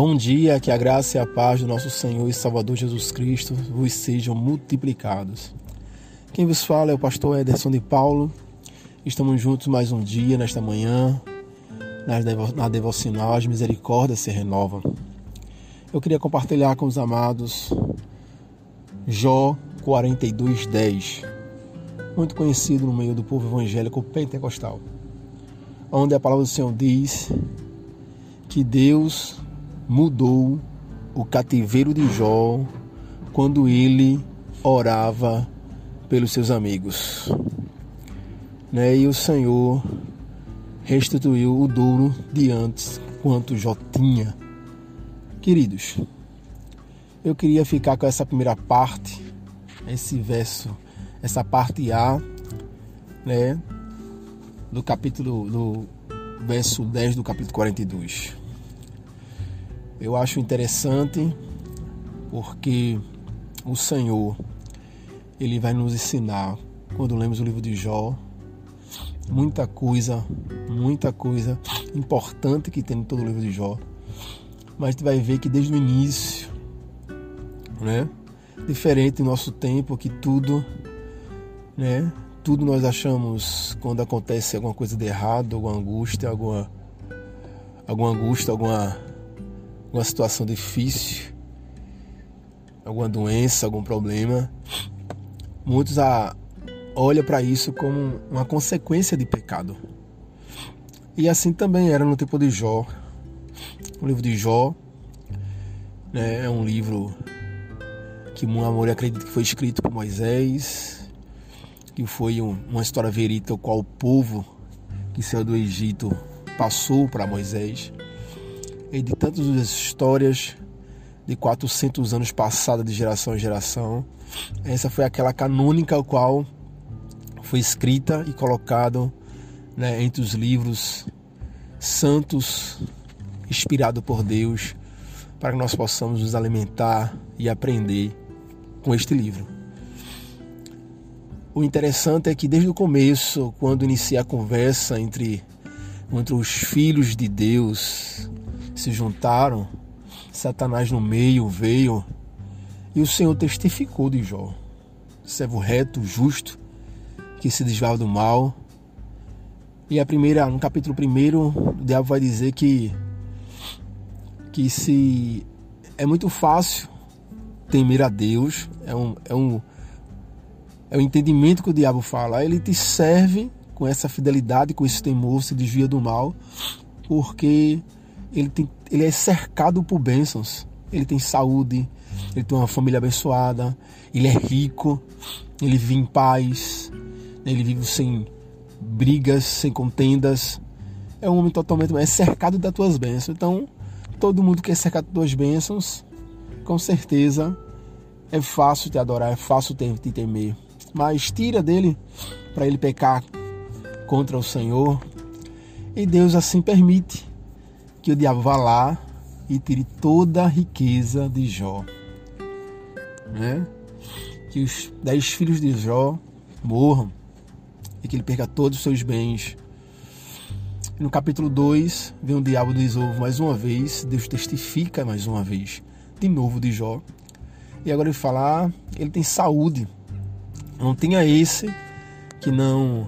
Bom dia, que a graça e a paz do nosso Senhor e Salvador Jesus Cristo vos sejam multiplicados. Quem vos fala é o pastor Ederson de Paulo. Estamos juntos mais um dia, nesta manhã, na devocional As Misericórdias se Renovam. Eu queria compartilhar com os amados Jó 42:10, muito conhecido no meio do povo evangélico pentecostal, onde a palavra do Senhor diz que Deus mudou o cativeiro de Jó quando ele orava pelos seus amigos. Né? E o Senhor restituiu o dobro de antes quanto Jó tinha. Queridos, eu queria ficar com essa primeira parte, esse verso, essa parte A, né, do capítulo do verso 10 do capítulo 42. Eu acho interessante porque o Senhor ele vai nos ensinar quando lemos o livro de Jó muita coisa, muita coisa importante que tem em todo o livro de Jó. Mas tu vai ver que desde o início, né? Diferente do nosso tempo que tudo, né? Tudo nós achamos quando acontece alguma coisa de errado, alguma angústia, alguma alguma angústia, alguma alguma situação difícil, alguma doença, algum problema, muitos a, olham para isso como uma consequência de pecado. E assim também era no tempo de Jó. O livro de Jó né, é um livro que o amor acredita que foi escrito por Moisés, que foi um, uma história verídica o qual o povo que saiu do Egito passou para Moisés e de tantas histórias de 400 anos passada de geração em geração. Essa foi aquela canônica ao qual foi escrita e colocado né, entre os livros santos inspirado por Deus para que nós possamos nos alimentar e aprender com este livro. O interessante é que desde o começo, quando inicia a conversa entre, entre os filhos de Deus, se juntaram, Satanás no meio veio e o Senhor testificou de Jó, servo reto, justo, que se desviava do mal. E a primeira, no capítulo 1, o diabo vai dizer que que se é muito fácil temer a Deus, é um, é um é o entendimento que o diabo fala. Ele te serve com essa fidelidade, com esse temor, se desvia do mal, porque ele, tem, ele é cercado por bênçãos. Ele tem saúde, ele tem uma família abençoada, ele é rico, ele vive em paz, ele vive sem brigas, sem contendas. É um homem totalmente é cercado das tuas bênçãos. Então, todo mundo que é cercado das tuas bênçãos, com certeza é fácil te adorar, é fácil te temer. Mas tira dele para ele pecar contra o Senhor. E Deus assim permite que o diabo vá lá e tire toda a riqueza de Jó. Né? Que os dez filhos de Jó morram e que ele perca todos os seus bens. No capítulo 2, vem o diabo do mais uma vez, Deus testifica mais uma vez, de novo de Jó. E agora ele fala, ah, ele tem saúde. Não tenha esse que não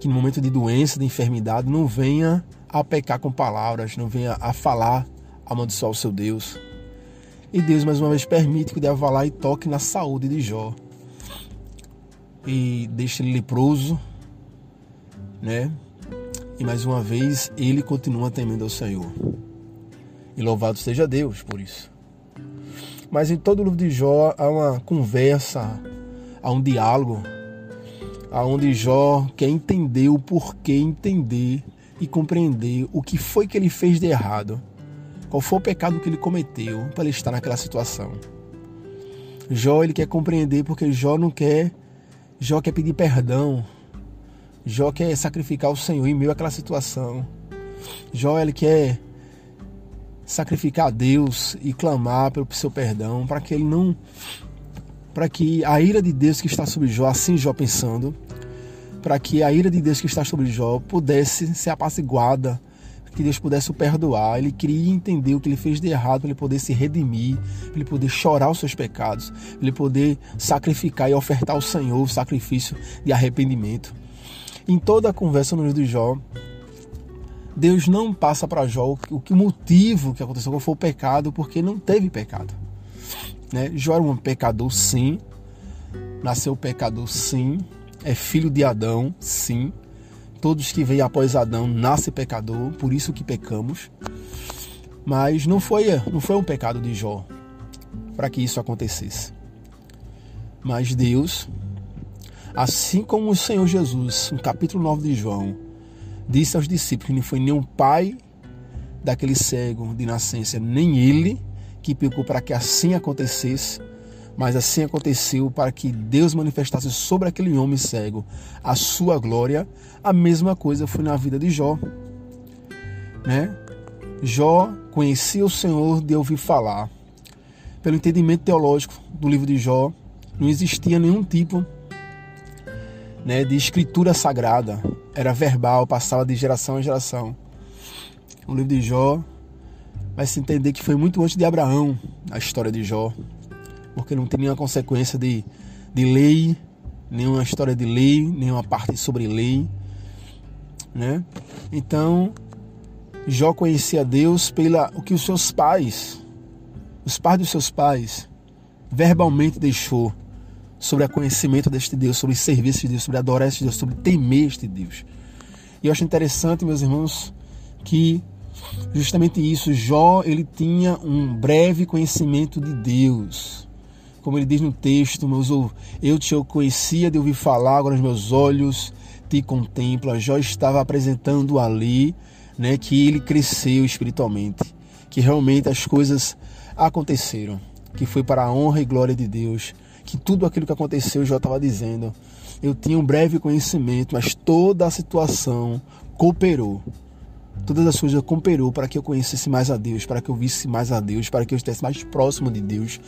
que no momento de doença, de enfermidade, não venha a pecar com palavras, não venha a falar, amaldiçoar o seu Deus. E Deus mais uma vez permite que o diabo vá lá e toque na saúde de Jó. E deixe ele leproso, né? E mais uma vez ele continua temendo ao Senhor. E louvado seja Deus por isso. Mas em todo o livro de Jó há uma conversa, há um diálogo, aonde Jó quer entender o porquê entender e compreender o que foi que ele fez de errado, qual foi o pecado que ele cometeu para ele estar naquela situação. Jó ele quer compreender porque Jó não quer, Jó quer pedir perdão, Jó quer sacrificar o Senhor em meio àquela situação. Jó ele quer sacrificar a Deus e clamar pelo seu perdão para que ele não para que a ira de Deus que está sobre Jó, assim Jó pensando, para que a ira de Deus que está sobre Jó pudesse ser apaciguada, que Deus pudesse o perdoar. Ele queria entender o que ele fez de errado para ele poder se redimir, para ele poder chorar os seus pecados, para ele poder sacrificar e ofertar ao Senhor o sacrifício de arrependimento. Em toda a conversa no livro de Jó, Deus não passa para Jó o que motivo que aconteceu, foi o pecado, porque não teve pecado. Né? Jó era um pecador, sim. Nasceu pecador, sim. É filho de Adão, sim. Todos que vêm após Adão nascem pecador, por isso que pecamos. Mas não foi, não foi um pecado de Jó para que isso acontecesse. Mas Deus, assim como o Senhor Jesus, no capítulo 9 de João, disse aos discípulos que não foi nenhum pai daquele cego de nascença, nem ele que pecou para que assim acontecesse, mas assim aconteceu para que Deus manifestasse sobre aquele homem cego a sua glória. A mesma coisa foi na vida de Jó. Né? Jó conhecia o Senhor de ouvir falar. Pelo entendimento teológico do livro de Jó, não existia nenhum tipo né, de escritura sagrada. Era verbal, passava de geração em geração. O livro de Jó vai se entender que foi muito antes de Abraão a história de Jó, porque não tem nenhuma consequência de, de lei, nenhuma história de lei, nenhuma parte sobre lei, né? Então, Jó conhecia Deus pela o que os seus pais, os pais dos seus pais, verbalmente deixou sobre o conhecimento deste Deus, sobre servir este Deus, sobre adorar este Deus, sobre temer este Deus. E eu acho interessante, meus irmãos, que justamente isso, Jó, ele tinha um breve conhecimento de Deus. Como ele diz no texto, meus, eu te conhecia de ouvir falar, agora os meus olhos te contemplam. Jó estava apresentando ali né, que ele cresceu espiritualmente, que realmente as coisas aconteceram, que foi para a honra e glória de Deus, que tudo aquilo que aconteceu, Jó estava dizendo, eu tinha um breve conhecimento, mas toda a situação cooperou Todas as coisas cooperou para que eu conhecesse mais a Deus, para que eu visse mais a Deus, para que eu estivesse mais próximo de Deus,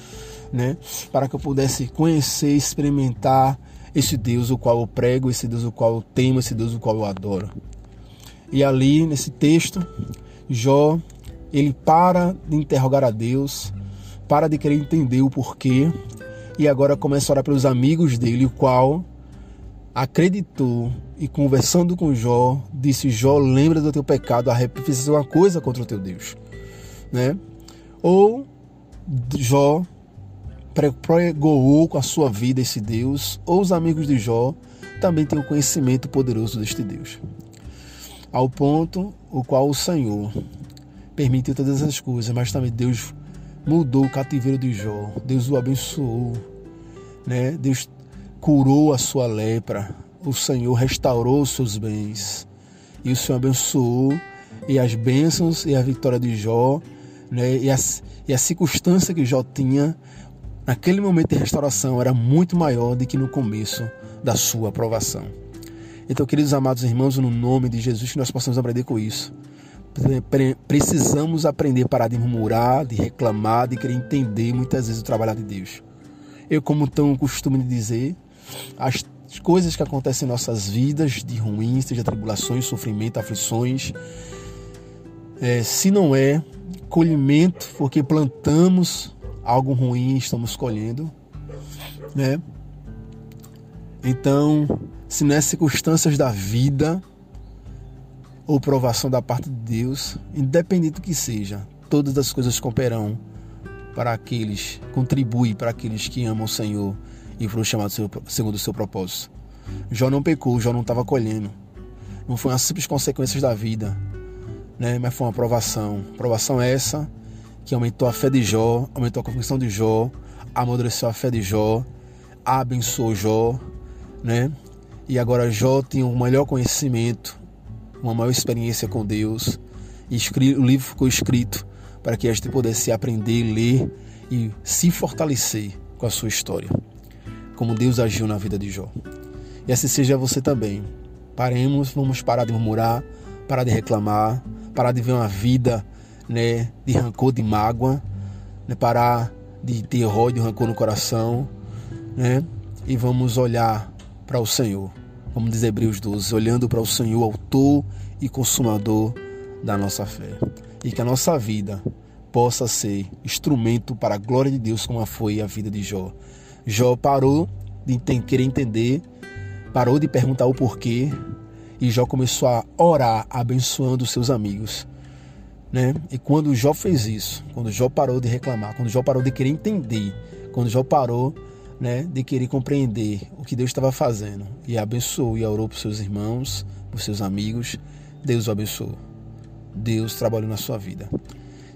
né? Para que eu pudesse conhecer, experimentar esse Deus o qual eu prego, esse Deus o qual eu temo, esse Deus o qual eu adoro. E ali nesse texto, Jó, ele para de interrogar a Deus, para de querer entender o porquê, e agora começa a orar pelos amigos dele, o qual acreditou e conversando com Jó, disse: Jó, lembra do teu pecado, arrepende uma coisa contra o teu Deus. Né? Ou Jó pregoou com a sua vida esse Deus, ou os amigos de Jó também têm o conhecimento poderoso deste Deus. Ao ponto o qual o Senhor permitiu todas essas coisas, mas também Deus mudou o cativeiro de Jó, Deus o abençoou, né? Deus curou a sua lepra, o Senhor restaurou os seus bens. E o Senhor abençoou, e as bênçãos e a vitória de Jó, né, e, as, e a circunstância que Jó tinha naquele momento de restauração era muito maior do que no começo da sua aprovação. Então, queridos amados irmãos, no nome de Jesus, que nós possamos aprender com isso. Precisamos aprender a parar de murmurar, de reclamar, de querer entender muitas vezes o trabalho de Deus. Eu, como tão costume de dizer, as coisas que acontecem em nossas vidas, de ruins, seja tribulações, sofrimento, aflições, é, se não é colhimento, porque plantamos algo ruim, estamos colhendo, né? Então, se é circunstâncias da vida ou provação da parte de Deus, independente do que seja, todas as coisas cooperam para aqueles, contribui para aqueles que amam o Senhor e foram chamados segundo o seu propósito. Jó não pecou, Jó não estava colhendo. Não foi uma simples consequência da vida, né? mas foi uma provação. Provação essa que aumentou a fé de Jó, aumentou a convicção de Jó, amadureceu a fé de Jó, abençoou Jó, né? E agora Jó tinha um melhor conhecimento, uma maior experiência com Deus. E o livro ficou escrito para que a gente pudesse aprender, ler e se fortalecer com a sua história como Deus agiu na vida de Jó. E assim seja você também. Paremos, vamos parar de murmurar, parar de reclamar, parar de ver uma vida né, de rancor, de mágoa, né, parar de ter ódio, rancor no coração, né, e vamos olhar para o Senhor. Como diz Hebreus 12, olhando para o Senhor, autor e consumador da nossa fé. E que a nossa vida possa ser instrumento para a glória de Deus, como foi a vida de Jó. Jó parou de querer entender, parou de perguntar o porquê, e Jó começou a orar, abençoando seus amigos. Né? E quando Jó fez isso, quando Jó parou de reclamar, quando Jó parou de querer entender, quando Jó parou né, de querer compreender o que Deus estava fazendo e abençoou e orou para seus irmãos, para seus amigos, Deus o abençoou. Deus trabalhou na sua vida.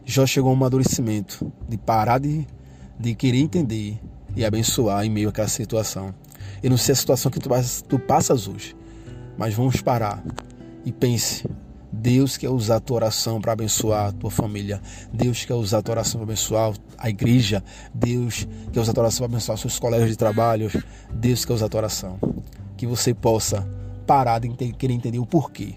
Jó chegou a um amadurecimento de parar de, de querer entender e abençoar em meio àquela situação. Eu não sei a situação que tu, tu passas hoje, mas vamos parar e pense Deus quer usar a tua oração para abençoar a tua família. Deus quer usar a tua oração para abençoar a igreja. Deus quer usar a tua oração para abençoar seus colegas de trabalho. Deus quer usar a tua oração. Que você possa parar de querer entender o porquê.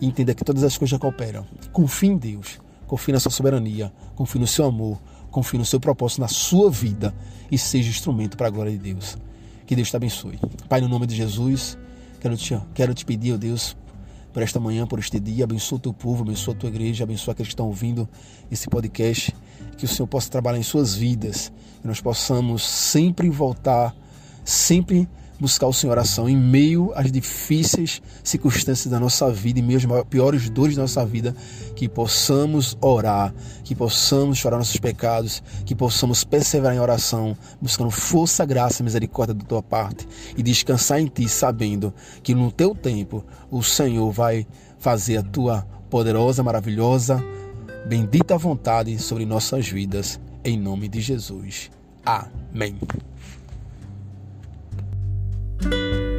E entender que todas as coisas cooperam. Confie em Deus. Confie na sua soberania. Confie no seu amor. Confie no seu propósito na sua vida. E seja instrumento para a glória de Deus. Que Deus te abençoe. Pai, no nome de Jesus, quero te, quero te pedir, ó Deus, por esta manhã, por este dia. Abençoa o teu povo, abençoa a tua igreja, abençoa aqueles que estão ouvindo esse podcast. Que o Senhor possa trabalhar em suas vidas, que nós possamos sempre voltar, sempre buscar o Senhor oração em meio às difíceis circunstâncias da nossa vida, em meio às piores dores da nossa vida, que possamos orar, que possamos chorar nossos pecados, que possamos perseverar em oração, buscando força, graça e misericórdia da tua parte e descansar em ti, sabendo que no teu tempo o Senhor vai fazer a tua poderosa, maravilhosa, bendita vontade sobre nossas vidas, em nome de Jesus. Amém. you